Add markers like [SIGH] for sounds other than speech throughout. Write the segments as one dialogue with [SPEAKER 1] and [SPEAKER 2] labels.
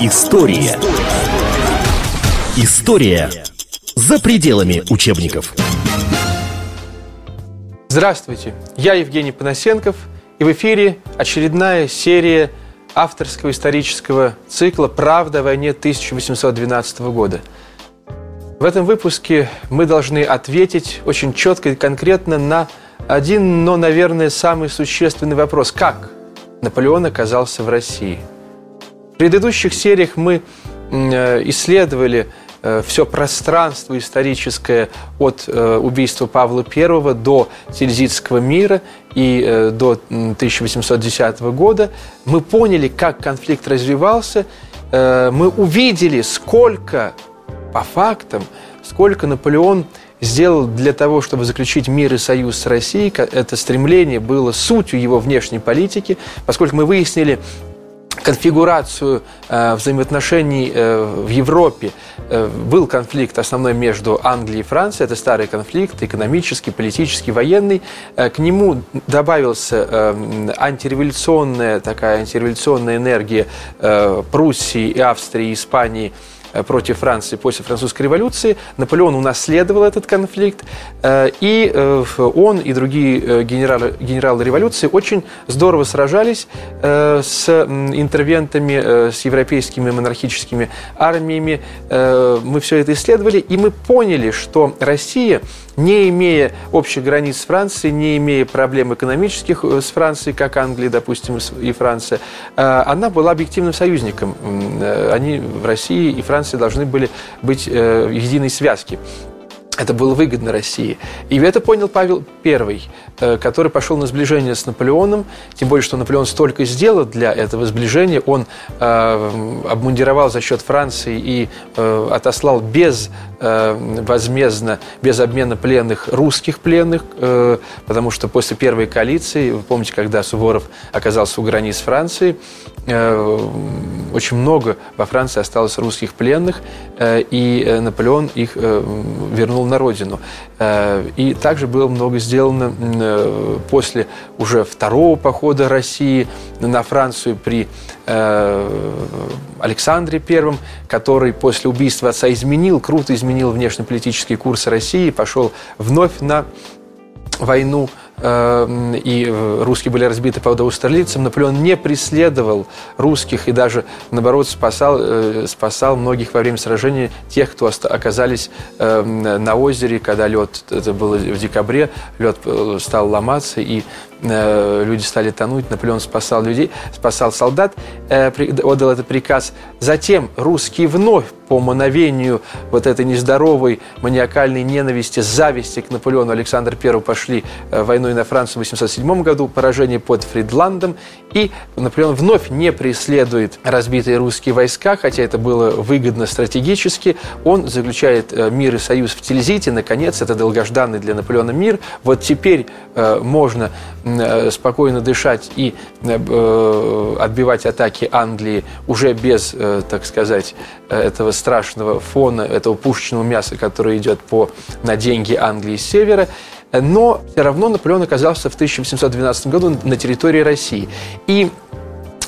[SPEAKER 1] История. История за пределами учебников.
[SPEAKER 2] Здравствуйте, я Евгений Панасенков, и в эфире очередная серия авторского исторического цикла «Правда о войне 1812 года». В этом выпуске мы должны ответить очень четко и конкретно на один, но, наверное, самый существенный вопрос. Как Наполеон оказался в России? Предыдущих сериях мы э, исследовали э, все пространство историческое от э, убийства Павла I до Тильзитского мира и до 1810 года. Мы поняли, как конфликт развивался, мы увидели, сколько по фактам, сколько Наполеон сделал для того, чтобы заключить мир и союз с Россией. Это стремление было сутью его внешней политики, поскольку мы выяснили, конфигурацию э, взаимоотношений э, в Европе э, был конфликт основной между Англией и Францией. Это старый конфликт, экономический, политический, военный. Э, к нему добавился э, антиреволюционная такая антиреволюционная энергия э, Пруссии, Австрии, Испании – против Франции после французской революции. Наполеон унаследовал этот конфликт, э, и э, он и другие генералы, генералы революции очень здорово сражались с интервентами, с европейскими монархическими армиями. Мы все это исследовали, и мы поняли, что Россия не имея общих границ с Францией, не имея проблем экономических э, с Францией, как Англия, допустим, и Франция, э, она была объективным союзником. Э, они в России и Франции должны были быть в единой связке. Это было выгодно России. И это понял Павел I, который пошел на сближение с Наполеоном, тем более, что Наполеон столько сделал для этого сближения. Он э, обмундировал за счет Франции и э, отослал без возмездно, без обмена пленных русских пленных, э, потому что после первой коалиции, вы помните, когда Суворов оказался у границ Франции, э, очень много во Франции осталось русских пленных, э, и э, Наполеон их э, вернул на родину. Э, и также было много сделано э, после уже второго похода России на Францию при э, Александре Первом, который после убийства отца изменил, круто изменил внешнеполитический курс России, пошел вновь на войну Эм, и э, русские были разбиты под Аустерлицем, Наполеон не преследовал русских и даже, наоборот, спасал, э, спасал многих во время сражения тех, кто оказались на озере, когда лед, это было в декабре, лед э, стал ломаться, и люди стали тонуть, Наполеон спасал людей, спасал солдат, отдал этот приказ. Затем русские вновь по мановению вот этой нездоровой маниакальной ненависти, зависти к Наполеону Александр I пошли войну войной на Францию в 1807 году, поражение под Фридландом, и Наполеон вновь не преследует разбитые русские войска, хотя это было выгодно стратегически. Он заключает э, мир и союз в Тильзите, наконец, это долгожданный для Наполеона мир. Вот теперь э, можно э, спокойно дышать и отбивать атаки Англии уже без, так сказать, этого страшного фона, этого пушечного мяса, которое идет по, на деньги Англии с севера. Но все равно Наполеон оказался в 1812 году на территории России. И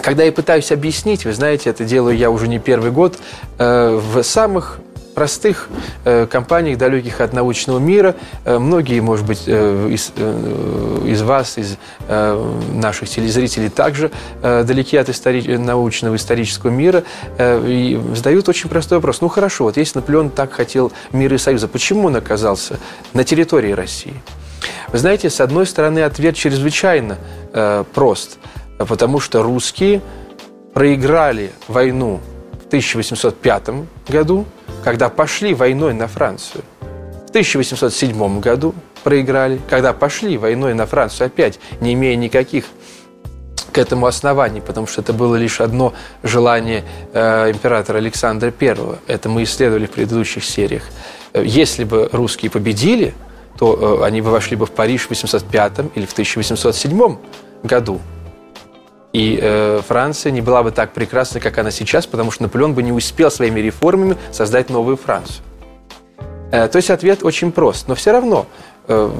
[SPEAKER 2] когда я пытаюсь объяснить, вы знаете, это делаю я уже не первый год, э, в самых простых э, компаниях, далеких от научного мира. Э, многие, может быть, из, из вас, из наших телезрителей также далеки от истори- научного исторического мира и задают очень простой вопрос. Ну хорошо, вот если Наполеон так хотел мира и союза, почему он оказался на территории России? Вы знаете, с одной стороны, ответ чрезвычайно э, прост, потому что русские проиграли войну в 1805 году, когда пошли войной на Францию. В 1807 году проиграли, когда пошли войной на Францию опять, не имея никаких к этому оснований, потому что это было лишь одно желание э, императора Александра I. Это мы исследовали в предыдущих сериях. Э, если бы русские победили, то э, они бы вошли бы в Париж в 1805 или в 1807 году. И э, Франция не была бы так прекрасна, как она сейчас, потому что Наполеон бы не успел своими реформами создать новую Францию. Э, то есть ответ очень прост. Но все равно э,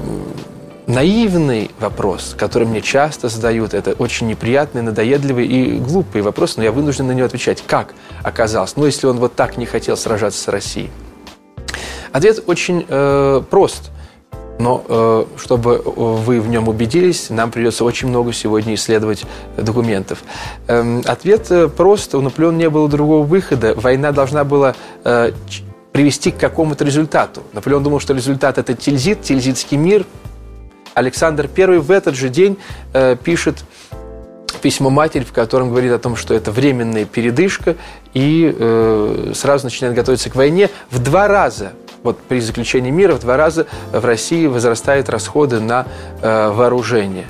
[SPEAKER 2] наивный вопрос, который мне часто задают. Это очень неприятный, надоедливый и глупый вопрос, но я вынужден на него отвечать. Как оказалось? Ну, если он вот так не хотел сражаться с Россией. Ответ очень э, прост. Но э, чтобы вы в нем убедились, нам придется очень много сегодня исследовать документов. Эм, ответ э, прост. У Наполеона не было другого выхода. Война должна была э, привести к какому-то результату. Наполеон думал, что результат – это Тильзит, Тильзитский мир. Александр I в этот же день пишет письмо матери, в котором говорит о том, что это временная передышка, и э, сразу начинает готовиться к войне в два раза вот при заключении мира в два раза в России возрастают расходы на э, вооружение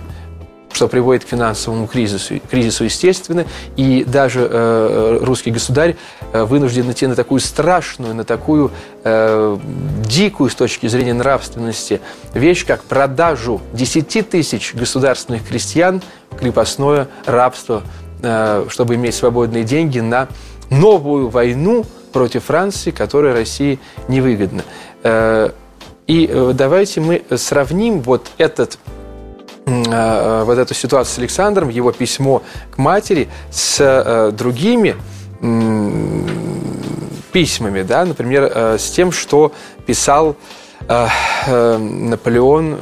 [SPEAKER 2] что приводит к финансовому кризису, кризису естественно, и даже э, русский государь э, вынужден идти на такую страшную, на такую э, дикую с точки зрения нравственности вещь, как продажу 10 тысяч государственных крестьян в крепостное рабство, э, чтобы иметь свободные деньги на новую войну, против Франции, которая России невыгодна. Э, и э, давайте мы сравним вот этот э, вот эту ситуацию с Александром, его письмо к матери с другими письмами, да, например, с тем, что писал Наполеон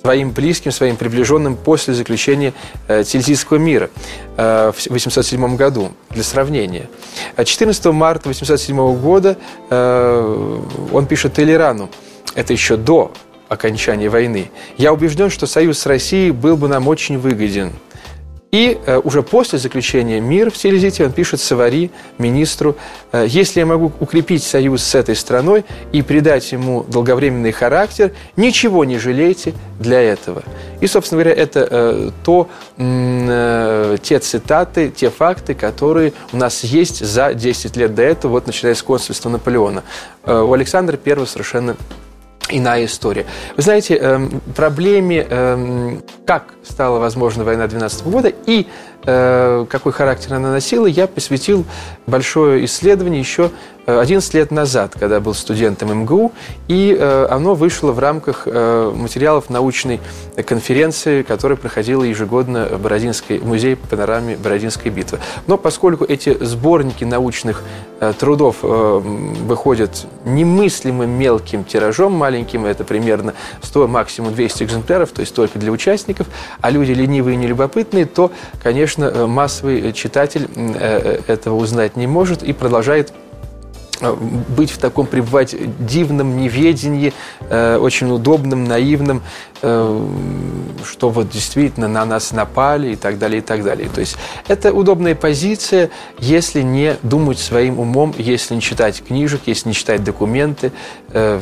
[SPEAKER 2] своим близким, своим приближенным после заключения э, Тильзитского мира э, в 807 году, для сравнения. 14 марта 807 года э, он пишет Толерану, это еще до окончания войны. «Я убежден, что союз с Россией был бы нам очень выгоден». И э, уже после заключения мира в Телезите он пишет Савари, министру, э, «Если я могу укрепить союз с этой страной и придать ему долговременный характер, ничего не жалейте для этого». И, собственно говоря, это э, то, те цитаты, те факты, которые у нас есть за 10 лет до этого, вот начиная с консульства Наполеона. У Александра I совершенно иная история. Вы знаете, эм, проблеме, эм, как стала возможна война 12 года и э, какой характер она носила, я посвятил большое исследование еще 11 лет назад, когда был студентом МГУ, и э, оно вышло в рамках э, материалов научной конференции, которая проходила ежегодно в Бородинской, в музее панораме Бородинской битвы. Но поскольку эти сборники научных э, трудов выходят немыслимым мелким тиражом, маленьким, это примерно 100, максимум 200 экземпляров, то есть только для участников, а люди ленивые и нелюбопытные, то, конечно, массовый читатель этого узнать не может и продолжает Э, быть в таком, пребывать дивном неведении, э, очень удобном, наивном, э, что вот действительно на нас напали и так далее, и так далее. То есть это удобная позиция, если не думать своим умом, если не читать книжек, если не читать документы, э,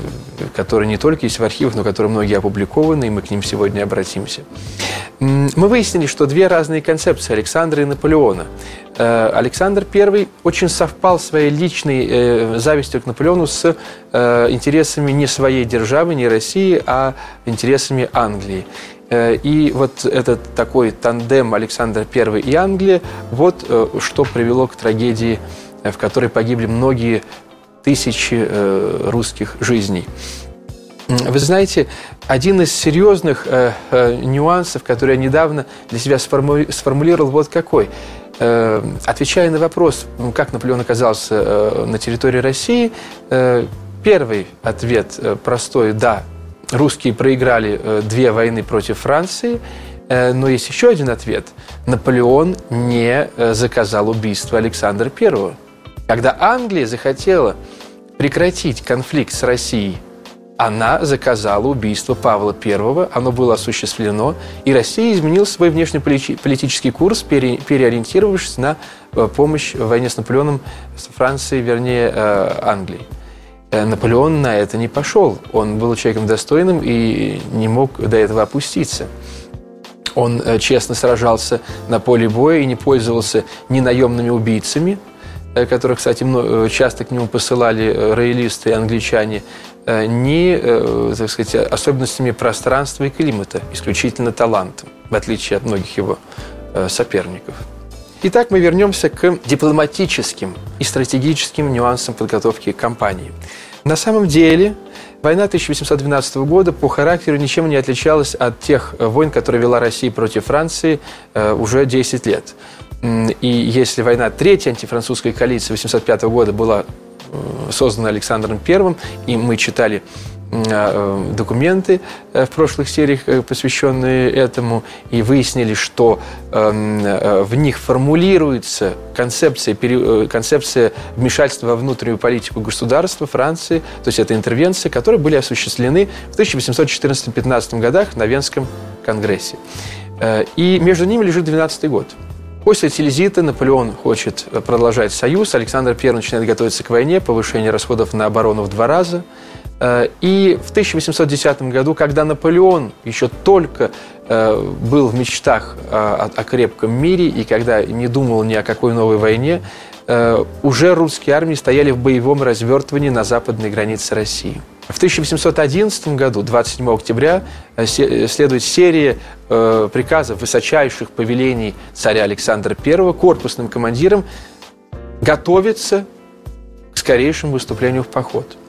[SPEAKER 2] которые не только есть в архивах, но которые многие опубликованы, и мы к ним сегодня обратимся. Мы выяснили, что две разные концепции Александра и Наполеона. Э, Александр I очень совпал своей личной э, завистью к Наполеону с э, интересами не своей державы, не России, а интересами Англии. И вот этот такой тандем Александр I и Англия, вот что привело к трагедии, в которой погибли многие тысячи русских жизней. Вы знаете, один из серьезных нюансов, который я недавно для себя сформулировал, вот какой. Э, отвечая на вопрос, ну, как Наполеон оказался э, на территории России, э, первый ответ простой – да, русские проиграли две войны против Франции, но есть еще один ответ. Наполеон не заказал убийство Александра I. Когда Англия захотела прекратить конфликт с Россией – она заказала убийство Павла I, оно было осуществлено, и Россия изменила свой внешнеполитический курс, переориентировавшись на э, помощь в войне с Наполеоном, с Францией, вернее, э, Англией. Э, Наполеон на это не пошел. Он был человеком достойным и не мог до этого опуститься. Он честно сражался на поле боя и не пользовался ни наемными убийцами, которых, кстати, часто к нему посылали роялисты и англичане, Э, не, э, так сказать, особенностями пространства и климата, исключительно талантом, в отличие от многих его э, соперников. Итак, мы вернемся к дипломатическим и стратегическим нюансам подготовки кампании. На самом деле, Война 1812 года по характеру ничем не отличалась от тех войн, которые вела Россия против Франции уже 10 лет. И если война третьей антифранцузской коалиции 1805 года была создана Александром I, и мы читали э, документы э, в прошлых сериях, э, посвященные этому, и выяснили, что эм, в них формулируется концепция, концепция вмешательства во внутреннюю политику государства Франции, то есть это интервенции, которые были осуществлены в 1814-15 годах на Венском конгрессе. И между ними лежит 12 год. После Тильзита Наполеон хочет продолжать союз, Александр I начинает готовиться к войне, повышение расходов на оборону в два раза – Э, и в 1810 году, когда Наполеон еще только э, был в мечтах о, крепком мире и когда не думал ни о какой новой войне, э, уже русские армии стояли в боевом развертывании на западной границе России. В 1811 году, 27 октября, следует серия приказов высочайших повелений царя Александра I корпусным командирам готовиться к скорейшему выступлению в поход –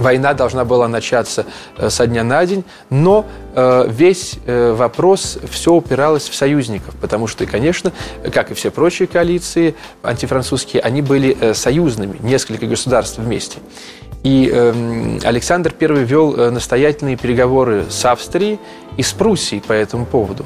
[SPEAKER 2] Война должна была начаться э, со дня на день, но э, весь э, вопрос все упиралось в союзников, потому что, конечно, как и все прочие коалиции антифранцузские, они были союзными, несколько государств вместе. И эм, Александр I вел настоятельные переговоры с Австрией и с Пруссией по этому поводу.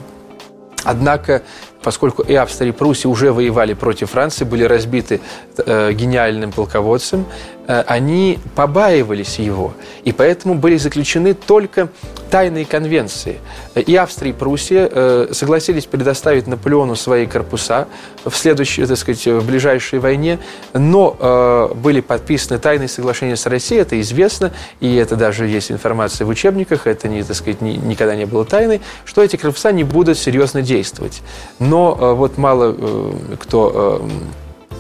[SPEAKER 2] Однако поскольку и Австрия, и Пруссия уже воевали против Франции, были разбиты э, гениальным полководцем, э, они побаивались его. И поэтому были заключены только тайные конвенции. И Австрия, и Пруссия э, согласились предоставить Наполеону свои корпуса в следующей, так сказать, в ближайшей войне, но э, были подписаны тайные соглашения с Россией, это известно, и это даже есть информация в учебниках, это не, так сказать, ни, никогда не было тайной, что эти корпуса не будут серьезно действовать. Но но э, вот мало э, кто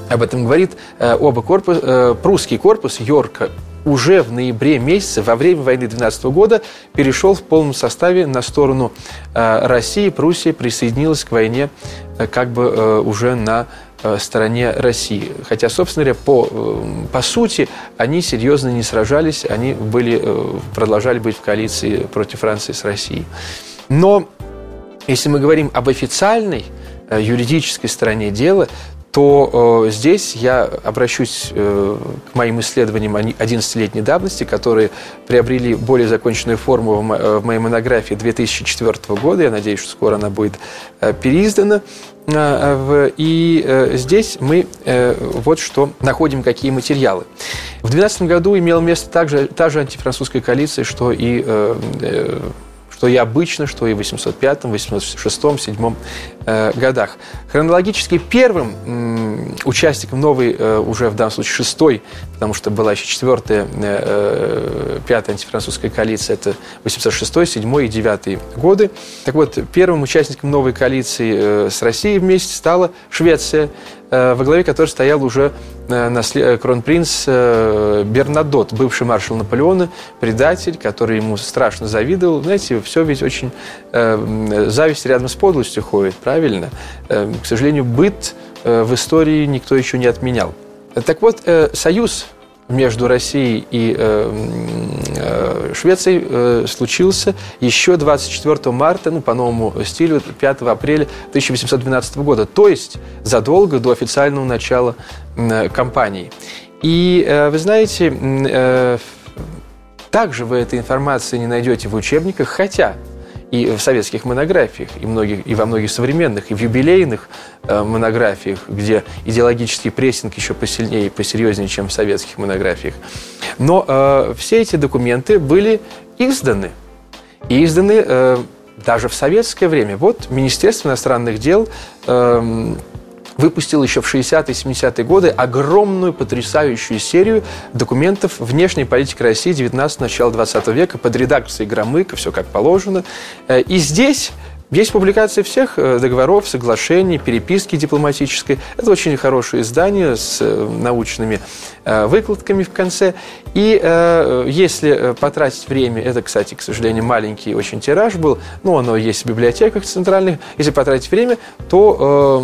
[SPEAKER 2] э, об этом говорит. Оба корпус, прусский корпус Йорка уже в ноябре месяце, во время войны 12 года, перешел в полном составе на сторону России. Пруссия присоединилась к войне как бы уже на стороне России. Хотя, собственно говоря, по, по сути, они серьезно не сражались, они были, продолжали быть в коалиции против Франции с Россией. Но если мы говорим об официальной юридической стороне дела, то э, здесь я обращусь э, к моим исследованиям 11-летней давности, которые приобрели более законченную форму в, мо- в моей монографии 2004 года. Я надеюсь, что скоро она будет э, переиздана. Э, в, и э, здесь мы э, вот что находим, какие материалы. В 2012 году имела место также, та же антифранцузская коалиция, что и э, э, что и обычно, что и в 805, 806, 7 э, годах. Хронологически первым участником новой, э, уже в данном случае шестой, потому что была еще четвертая, э, э пятая антифранцузская коалиция, это 806, 7 и 9 годы. Так вот, первым участником новой коалиции с Россией вместе стала Швеция, во главе которой стоял уже э, э, кронпринц Бернадот, бывший маршал Наполеона, предатель, который ему страшно завидовал. Знаете, все ведь очень... Зависть рядом с подлостью ходит, правильно? К сожалению, быт в истории никто еще не отменял. Так вот, союз между Россией и э, э, случился еще 24 марта, ну, по новому стилю, 5 апреля 1812 года, то есть задолго до официального начала э, кампании. И э, вы знаете, также вы этой информации не найдете в учебниках, хотя и в советских монографиях, и, многих, и во многих современных, и в юбилейных э, монографиях, где идеологический прессинг еще посильнее и посерьезнее, чем в советских монографиях. Но э, все эти документы были изданы. И изданы э, даже в советское время. Вот Министерство иностранных дел э, выпустил еще в 60-е 70-е годы огромную потрясающую серию документов внешней политики России 19 начала 20 века под редакцией Громыка, все как положено. Э, и здесь есть публикации всех э, договоров, соглашений, переписки дипломатической. Это очень хорошее издание с э, научными э, выкладками в конце. И если потратить время, это, кстати, к сожалению, маленький очень тираж был, но оно есть в библиотеках центральных, если потратить время, то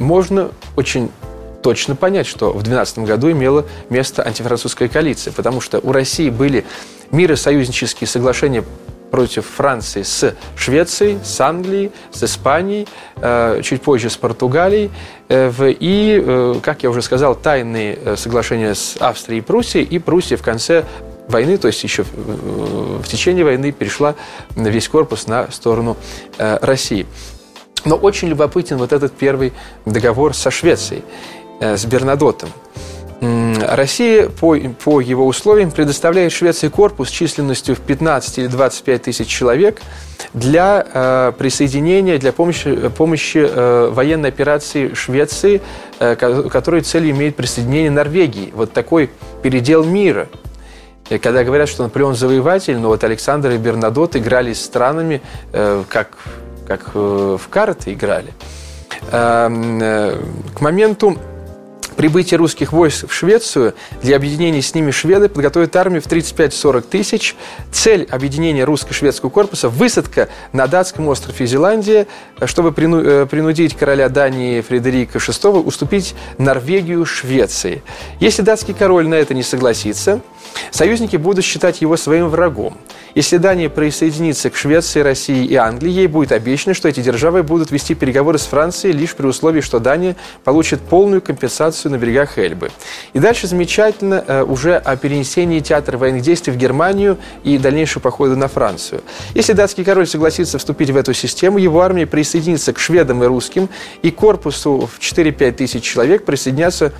[SPEAKER 2] можно очень точно понять, что в 2012 году имела место антифранцузская коалиция, потому что у России были миросоюзнические соглашения против Франции с Швецией, с Англией, с Испанией, э, чуть позже с Португалией. Э, и, э, как я уже сказал, тайные соглашения с Австрией и Пруссией. И Пруссия в конце войны, то есть еще в течение войны перешла весь корпус на сторону России. Но очень любопытен вот этот первый договор со Швецией, с Бернадотом. Россия по, по его условиям предоставляет Швеции корпус численностью в 15 или 25 тысяч человек для э, присоединения, для помощи, помощи э, военной операции Швеции, э, которая целью имеет присоединение Норвегии. Вот такой передел мира. И когда говорят, что Наполеон завоеватель, но вот Александр и Бернадот играли с странами, э, как, как э, в карты играли. Эм, э, к моменту прибытие русских войск в Швецию для объединения с ними шведы подготовят армию в 35-40 тысяч. Цель объединения русско-шведского корпуса – высадка на датском острове Зеландия, чтобы э, принудить короля Дании Фредерика VI уступить Норвегию Швеции. Если датский король на это не согласится, союзники будут считать его своим врагом. Если Дания присоединится к Швеции, России и Англии, ей будет обещано, что эти державы будут вести переговоры с Францией лишь при условии, что Дания получит полную компенсацию на берегах Эльбы. И дальше замечательно э, уже о перенесении театра военных действий в Германию и дальнейшего похода на Францию. Если датский король согласится вступить в эту систему, его армия присоединится к шведам и русским, и корпусу в 4-5 тысяч человек присоединятся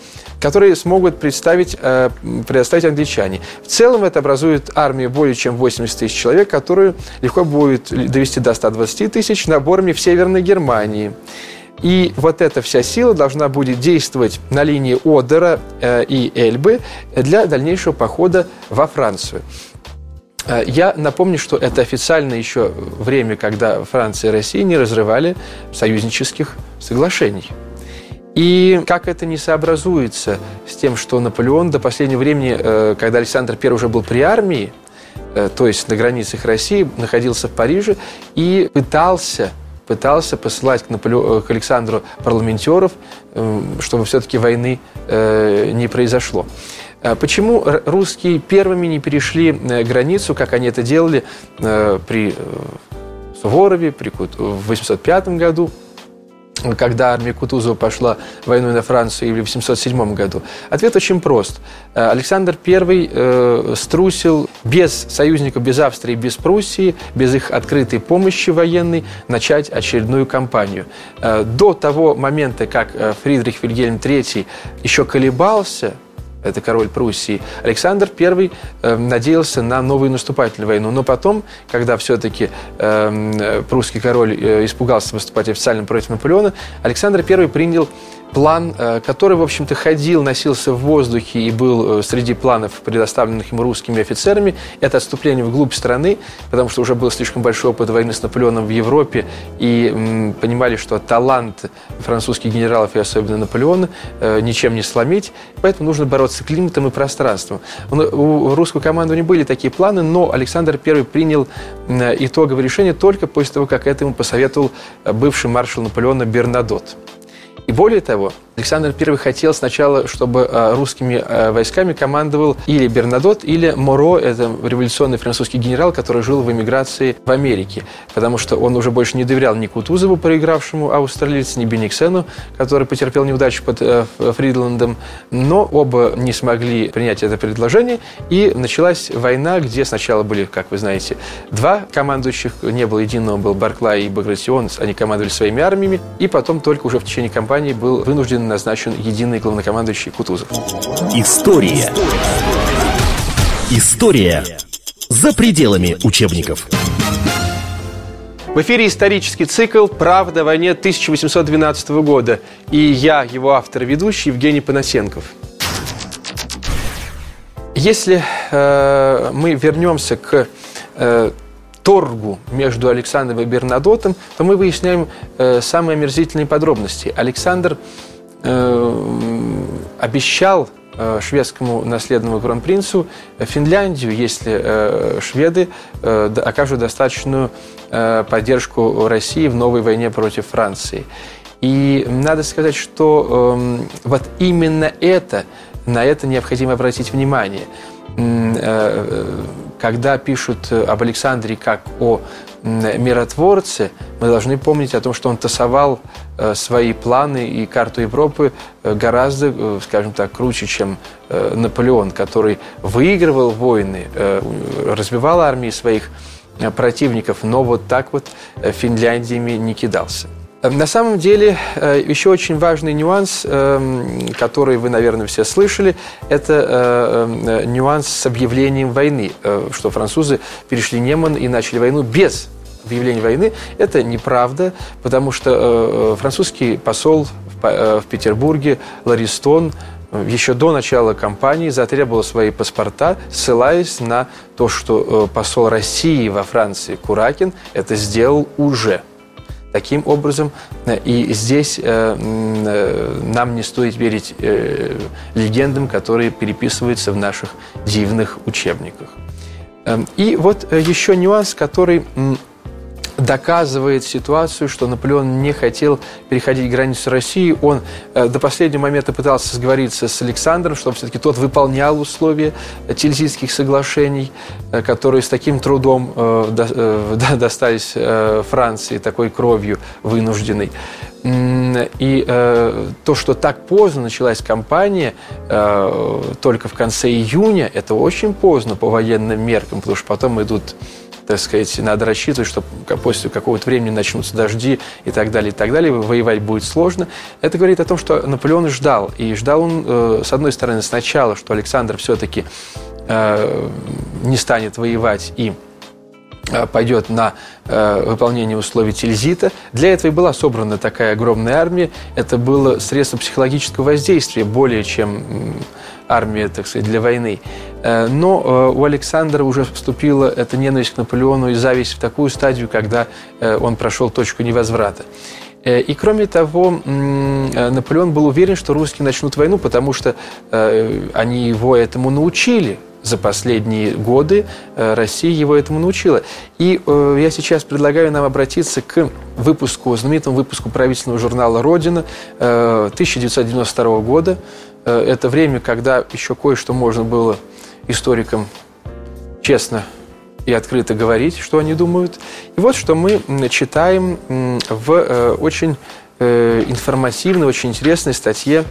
[SPEAKER 2] которые смогут представить, э, предоставить англичане. В целом это образует армию более чем 80 тысяч человек, которую легко будет довести до 120 тысяч наборами в Северной Германии. И вот эта вся сила должна будет действовать на линии Одера э, и Эльбы для дальнейшего похода во Францию. Э, я напомню, что это официально еще время, когда Франция и Россия не разрывали союзнических соглашений. И как это не сообразуется с тем, что Наполеон до последнего времени, э, когда Александр I уже был при армии, э, то есть на границах России, находился в Париже и пытался пытался посылать к, Наполе... Э, к Александру парламентеров, чтобы все-таки войны не произошло. Почему русские первыми не перешли границу, как они это делали при Суворове при... в 805 году, когда армия Кутузова пошла войной на Францию в 807 году? Ответ очень прост. Э, Александр I э, струсил без союзников, без Австрии, без Пруссии, без их открытой помощи военной начать очередную кампанию. Э, до того момента, как Фридрих Вильгельм III еще колебался, это король Пруссии, Александр I э, надеялся на новую наступательную войну. Но потом, когда все-таки э, прусский король э, испугался выступать официально против Наполеона, Александр I принял план, э, который, в общем-то, ходил, носился в воздухе и был э, среди планов, предоставленных им русскими офицерами, это отступление вглубь страны, потому что уже был слишком большой опыт войны с Наполеоном в Европе, и м, понимали, что талант французских генералов и особенно Наполеона э, ничем не сломить, поэтому нужно бороться климатом и пространством. У русского командования были такие планы, но Александр I принял итоговое решение только после того, как это ему посоветовал бывший маршал Наполеона Бернадот. И более того, Александр I хотел сначала, чтобы э, русскими э, войсками командовал или Бернадот, или Моро, это революционный французский генерал, который жил в эмиграции в Америке, потому что он уже больше не доверял ни Кутузову, проигравшему австралийцу, ни Бениксену, который потерпел неудачу под э, Фридландом, но оба не смогли принять это предложение, и началась война, где сначала были, как вы знаете, два командующих, не было единого, был Барклай и Багратион, они командовали своими армиями, и потом только уже в течение кампании был вынужден назначен единый главнокомандующий Кутузов.
[SPEAKER 1] История. История за пределами учебников.
[SPEAKER 2] В эфире исторический цикл «Правда о войне 1812 года». И я, его автор и ведущий, Евгений Панасенков. Если э, мы вернемся к э, торгу между Александром и Бернадотом, то мы выясняем э, самые омерзительные подробности. Александр Э, обещал э, шведскому наследному кронпринцу Финляндию, если э, шведы окажут достаточную поддержку России в новой войне против Франции. И надо сказать, что э, вот именно это, на это необходимо обратить внимание. Э, когда пишут об Александре как о миротворце, мы должны помнить о том, что он тасовал э, свои планы и карту Европы э, гораздо, скажем так, круче, чем Наполеон, который выигрывал войны, разбивал армии своих противников, но вот так вот Финляндиями не кидался. На самом деле, э, еще очень важный нюанс, эм, который вы, наверное, все слышали, это э, э, нюанс с объявлением войны, что французы перешли Неман и начали войну без объявления войны. Это неправда, потому что французский посол в Петербурге Ларистон еще до начала кампании затребовал свои паспорта, ссылаясь на то, что посол России во Франции Куракин это сделал уже – Таким образом, э, и здесь э, э, нам не стоит верить легендам, которые переписываются в наших дивных учебниках. Эм, и вот еще нюанс, который доказывает ситуацию, что Наполеон не хотел переходить границу России. Он э, до последнего момента пытался сговориться с Александром, чтобы все-таки тот выполнял условия Тильзитских соглашений, э, которые с таким трудом э, [LAUGHS] достались Франции, такой кровью вынужденной. И э, то, что так поздно началась кампания, э, только в конце июня, это очень поздно по военным меркам, потому что потом идут так сказать, надо рассчитывать, что после какого-то времени начнутся дожди и так далее, и так далее, воевать будет сложно. Это говорит о том, что Наполеон ждал. И ждал он, э, с одной стороны, сначала, что Александр все-таки э, не станет воевать и э, пойдет на э, выполнение условий Тильзита. Для этого и была собрана такая огромная армия. Это было средство психологического воздействия более чем армия, так сказать, для войны. Э, но э, у Александра уже вступила эта ненависть к Наполеону и зависть в такую стадию, когда э, он прошел точку невозврата. И кроме того, Наполеон был уверен, что русские начнут войну, потому что они его этому научили за последние годы Россия его этому научила. И я сейчас предлагаю нам обратиться к выпуску, знаменитому выпуску правительственного журнала «Родина» 1992 года, это время, когда еще кое-что можно было историкам честно и открыто говорить, что они думают. И вот что мы читаем в э, очень э, информативной, очень интересной статье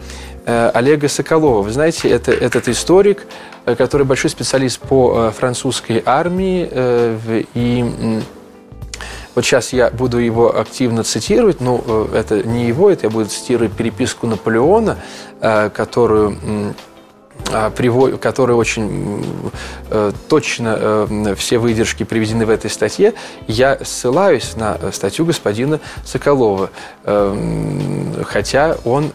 [SPEAKER 2] Олега Соколова. Вы знаете, это, этот историк, который большой специалист по французской армии и вот сейчас я буду его активно цитировать, но э, это не его, это я буду цитировать переписку Наполеона, э, которую которые очень э, точно э, все выдержки приведены в этой статье, я ссылаюсь на статью господина Соколова, э, хотя он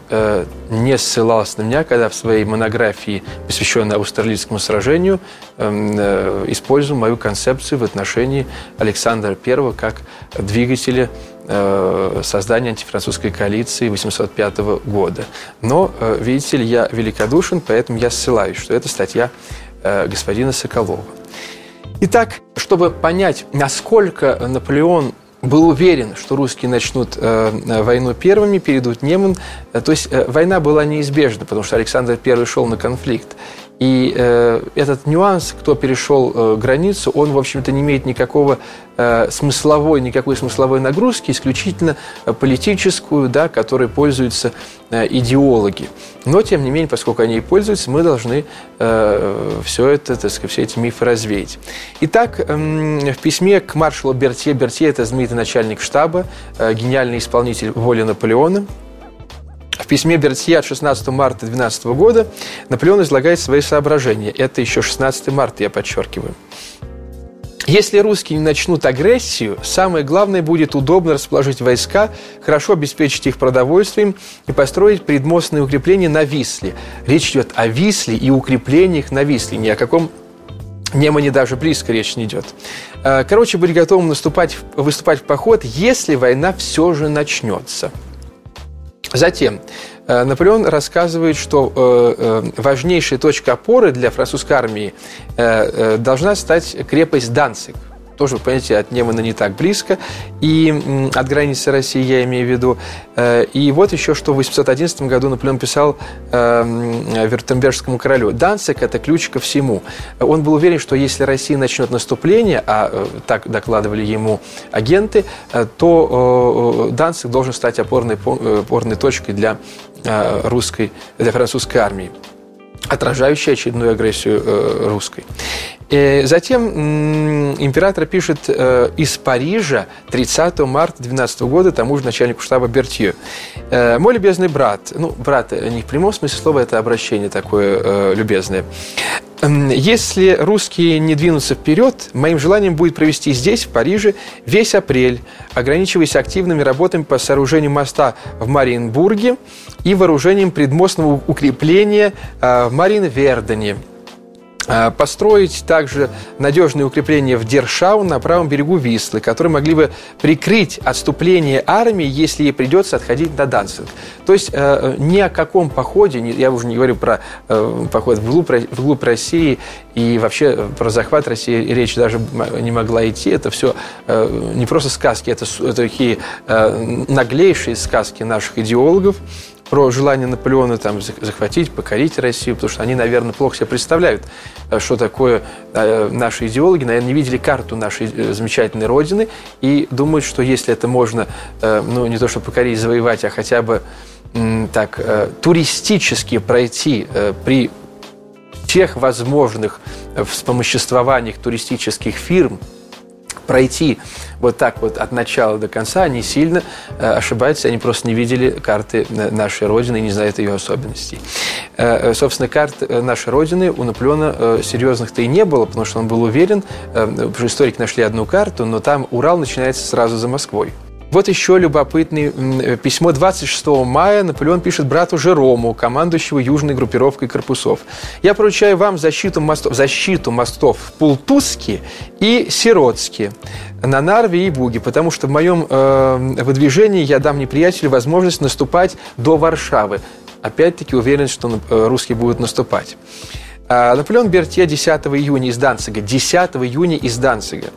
[SPEAKER 2] не ссылался на меня, когда в своей монографии, посвященной австралийскому сражению, использовал мою концепцию в отношении Александра I как двигателя Э, создания антифранцузской коалиции 805 года. Но, э, видите ли, я великодушен, поэтому я ссылаюсь, что это статья э, господина Соколова. Итак, чтобы понять, насколько Наполеон был уверен, что русские начнут э, войну первыми, перейдут Неман. То есть э, война была неизбежна, потому что Александр I шел на конфликт. И э, этот нюанс, кто перешел э, границу, он, в общем-то, не имеет никакого э, смысловой, никакой смысловой нагрузки, исключительно э, политическую, да, которой пользуются э, идеологи. Но, тем не менее, поскольку они и пользуются, мы должны э, все это, так сказать, все эти мифы развеять. Итак, э, в письме к маршалу Бертье, Бертье – это знаменитый начальник штаба, э, гениальный исполнитель воли Наполеона – в письме Бертье от 16 марта 2012 года Наполеон излагает свои соображения. Это еще 16 марта, я подчеркиваю. Если русские не начнут агрессию, самое главное будет удобно расположить войска, хорошо обеспечить их продовольствием и построить предмостные укрепления на Висле. Речь идет о Висле и укреплениях на Висле, ни о каком Немане даже близко речь не идет. Э, короче, быть готовым наступать, выступать в поход, если война все же начнется. Затем э, Наполеон рассказывает, что э, э, важнейшей точкой опоры для французской армии должна стать крепость Данцик. Тоже, понимаете, от Немана не так близко, и от границы России я имею в виду. Э, и вот еще, что в 811 году Наполеон писал э, Вертембержскому королю. Данцик – это ключ ко всему. Он был уверен, что если Россия начнет наступление, а э, так докладывали ему агенты, то Данцик должен стать опорной, опорной точкой для русской, для французской армии отражающей очередную агрессию э, русской. И затем император пишет э, из Парижа 30 марта 12 года тому же начальнику штаба Бертью. Э, «Мой любезный брат», ну, брат не в прямом смысле слова, это обращение такое любезное, если русские не двинутся вперед, моим желанием будет провести здесь, в Париже, весь апрель, ограничиваясь активными работами по сооружению моста в Мариенбурге и вооружением предмостного укрепления в Мариенвердене. А, построить также надежные укрепления в Дершау на правом берегу Вислы, которые могли бы прикрыть отступление армии, если ей придется отходить на Данцинг. То есть э, ни о каком походе, я уже не говорю про э, поход вглубь, вглубь России и вообще про захват России речь даже не могла идти. Это все э, не просто сказки, это такие наглейшие сказки наших идеологов, про желание Наполеона там, захватить, покорить Россию, потому что они, наверное, плохо себе представляют, э, что такое э, наши идеологи, наверное, не видели карту нашей э, замечательной Родины и думают, что если это можно, ну, не то что покорить, завоевать, а хотя бы так туристически пройти при тех возможных вспомоществованиях туристических фирм, пройти вот так вот от начала до конца, они сильно э, ошибаются, они просто не видели карты нашей Родины и не знают ее особенностей. Э, э собственно, карт э, нашей Родины у Наполеона э, серьезных-то и не было, потому что он был уверен, э, историки нашли одну карту, но там Урал начинается сразу за Москвой. Вот еще любопытное э, письмо 26 мая Наполеон пишет брату Жерому, командующего южной группировкой корпусов. «Я поручаю вам защиту мостов, защиту мостов в Пултуске и Сиротске, на Нарве и Буге, потому что в моем э, выдвижении я дам неприятелю возможность наступать до Варшавы». Опять-таки уверен, что э, русские будут наступать. А Наполеон Бертье 10 июня из Данцига. 10 июня из Данцига.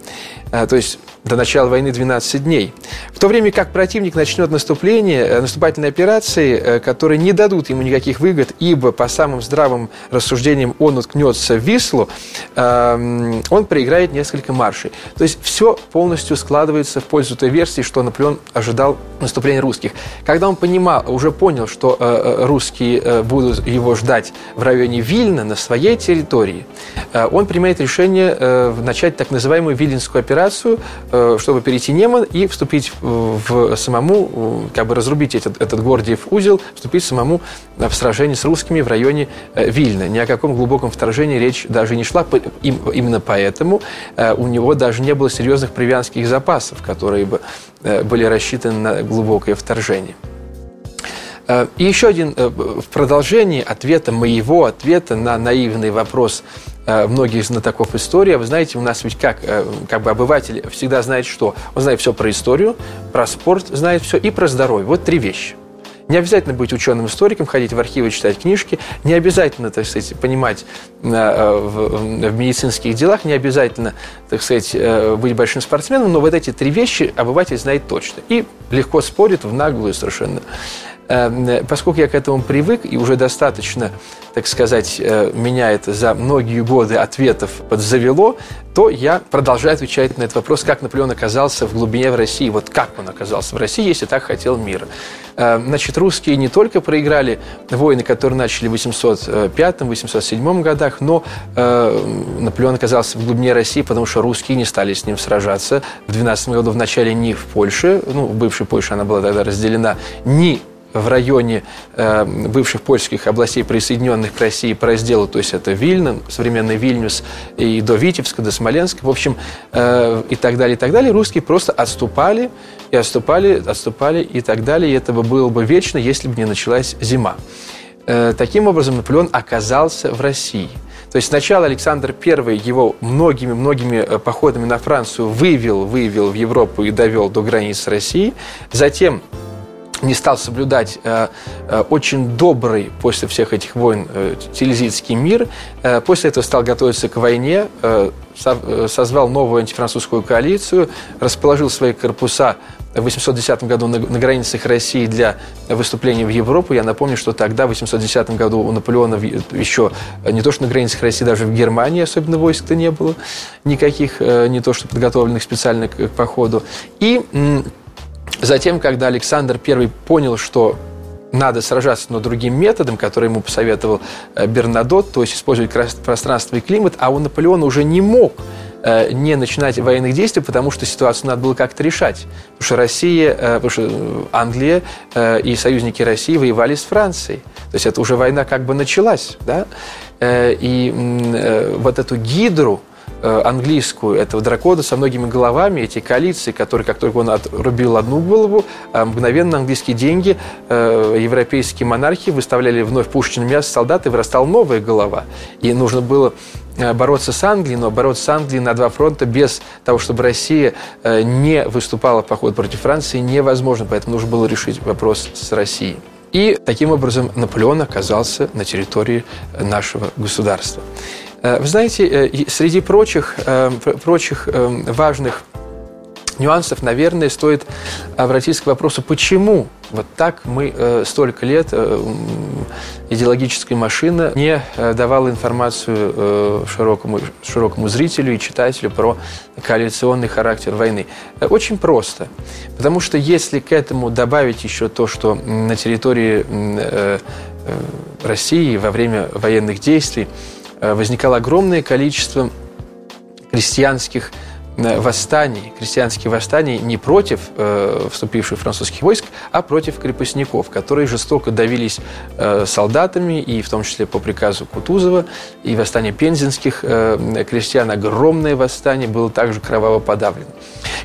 [SPEAKER 2] А, то есть до начала войны 12 дней. В то время как противник начнет наступление, э, наступательные операции, э, которые не дадут ему никаких выгод, ибо по самым здравым рассуждениям он уткнется в Вислу, он проиграет несколько маршей. То есть все полностью складывается в пользу той версии, что Наполеон ожидал наступления русских. Когда он понимал, уже понял, что э, русские будут его ждать в районе Вильна, на своей территории, он принимает решение начать так называемую Виленскую операцию, Э, чтобы перейти Неман и вступить в самому, как бы разрубить этот, этот Гордиев узел, вступить самому в сражение с русскими в районе э, Вильна. Ни о каком глубоком вторжении речь даже не шла. Именно поэтому э, у него даже не было серьезных привянских запасов, которые бы были рассчитаны на глубокое вторжение. И еще один в продолжении ответа моего ответа на наивный вопрос Э, многих знатоков истории. Вы знаете, у нас ведь как, э, как бы обыватель всегда знает что? Он знает все про историю, про спорт, знает все и про здоровье. Вот три вещи. Не обязательно быть ученым-историком, ходить в архивы, читать книжки, не обязательно, так сказать, понимать э, в медицинских делах, не обязательно, так сказать, быть большим спортсменом, но вот эти три вещи обыватель знает точно. И легко спорит в наглую совершенно. Эм, поскольку я к этому привык и уже достаточно, так сказать, э, меня это за многие годы ответов подзавело, то я продолжаю отвечать на этот вопрос, как Наполеон оказался в глубине в России. Вот как он оказался в России, если так хотел мир. Эм, значит, русские не только проиграли войны, которые начали в 805-807 годах, но э, Наполеон оказался в глубине России, потому что русские не стали с ним сражаться. В 12 году в начале ни в Польше, ну, в бывшей Польше она была тогда разделена, ни в районе э, бывших польских областей, присоединенных к России по разделу, то есть это Вильна, современный Вильнюс, и до Витебска, до Смоленска, в общем, э, и так далее, и так далее, русские просто отступали, и отступали, отступали, и так далее, и это бы было бы вечно, если бы не началась зима. Э, таким образом, Наполеон оказался в России. То есть сначала Александр I его многими-многими э, походами на Францию вывел, вывел в Европу и довел до границ России. Затем не стал соблюдать э, э, очень добрый после всех этих войн э, Тильзитский мир. Э, после этого стал готовиться к войне, со, созвал новую антифранцузскую коалицию, расположил свои корпуса в 810 году на, границах России для выступления в Европу. Я напомню, что тогда, в 810 году, у Наполеона еще не то что на границах России, даже в Германии особенно войск-то не было никаких, не то что подготовленных специально к походу. И Затем, когда Александр I понял, что надо сражаться, но другим методом, который ему посоветовал э, Бернадот, то есть использовать пространство и климат, а у Наполеона уже не мог э, не начинать военных действий, потому что ситуацию надо было как-то решать. Потому что Россия, э, потому что Англия и союзники России воевали с Францией. То есть это уже война как бы началась. Да? И вот эту гидру, английскую этого дракона со многими головами, эти коалиции, которые, как только он отрубил одну голову, а мгновенно английские деньги, э, европейские монархии выставляли вновь пушечное мясо солдат, и вырастала новая голова. И нужно было э, бороться с Англией, но бороться с Англией на два фронта без того, чтобы Россия не выступала в поход против Франции, невозможно. Поэтому нужно было решить вопрос с Россией. И таким образом Наполеон оказался на территории нашего государства. Э, вы знаете, э, среди прочих, э, прочих важных нюансов, наверное, стоит обратиться к вопросу, почему вот так мы столько лет идеологическая машина не давала информацию широкому, широкому зрителю и читателю про коалиционный характер войны. Очень просто. Потому что если к этому добавить еще то, что на территории России во время военных действий возникало огромное количество крестьянских Э, восстаний, крестьянских восстаний не против э, вступивших французских войск, а против крепостников, которые жестоко давились э, солдатами, и в том числе по приказу Кутузова, и восстание пензенских э, крестьян, огромное восстание, было также кроваво подавлено.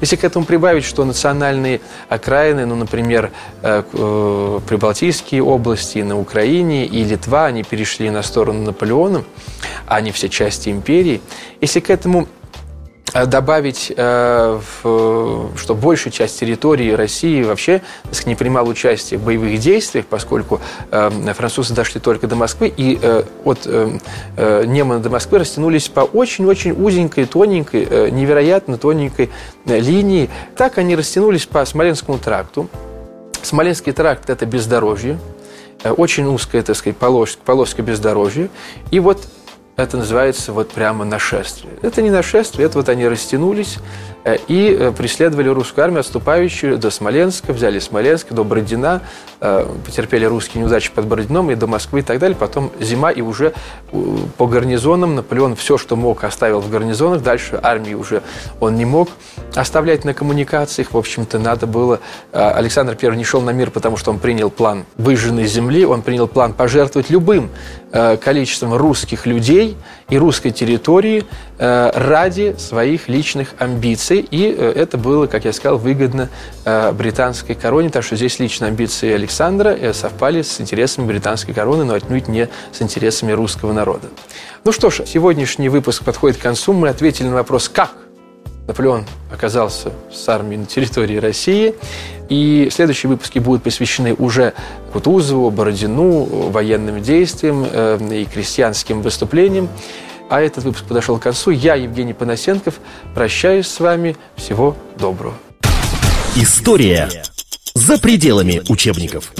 [SPEAKER 2] Если к этому прибавить, что национальные окраины, ну, например, э, э, Прибалтийские области на Украине и Литва, они перешли на сторону Наполеона, а не все части империи, если к этому Э, добавить, э, что большая часть территории России вообще не принимала участие в боевых действиях, поскольку э, французы дошли только до Москвы, и от Немана до Москвы растянулись по очень-очень узенькой, тоненькой, невероятно тоненькой линии. Так они растянулись по Смоленскому тракту. Смоленский тракт – это бездорожье, очень узкое, так сказать, полоска, полоска бездорожья. И вот это называется вот прямо нашествие. Это не нашествие, это вот они растянулись, Э, и э, преследовали русскую армию, отступающую до Смоленска, взяли Смоленск, до Бородина, э, потерпели русские неудачи под Бородином и до Москвы и так далее. Потом зима, и уже по гарнизонам Наполеон все, что мог, оставил в гарнизонах. Дальше армии уже он не мог оставлять на коммуникациях. В общем-то, надо было... Александр I не шел на мир, потому что он принял план выжженной земли, он принял план пожертвовать любым количеством русских людей и русской территории ради своих личных амбиций и э, это было, как я сказал, выгодно э, британской короне, так что здесь лично амбиции Александра э, совпали с интересами британской короны, но отнюдь не с интересами русского народа. Ну что ж, сегодняшний выпуск подходит к концу. Мы ответили на вопрос, как Наполеон оказался с армией на территории России. И следующие выпуски будут посвящены уже Кутузову, Бородину, военным действиям и крестьянским выступлениям. А этот выпуск подошел к концу. Я, Евгений Панасенков, прощаюсь с вами. Всего доброго.
[SPEAKER 1] История за пределами учебников.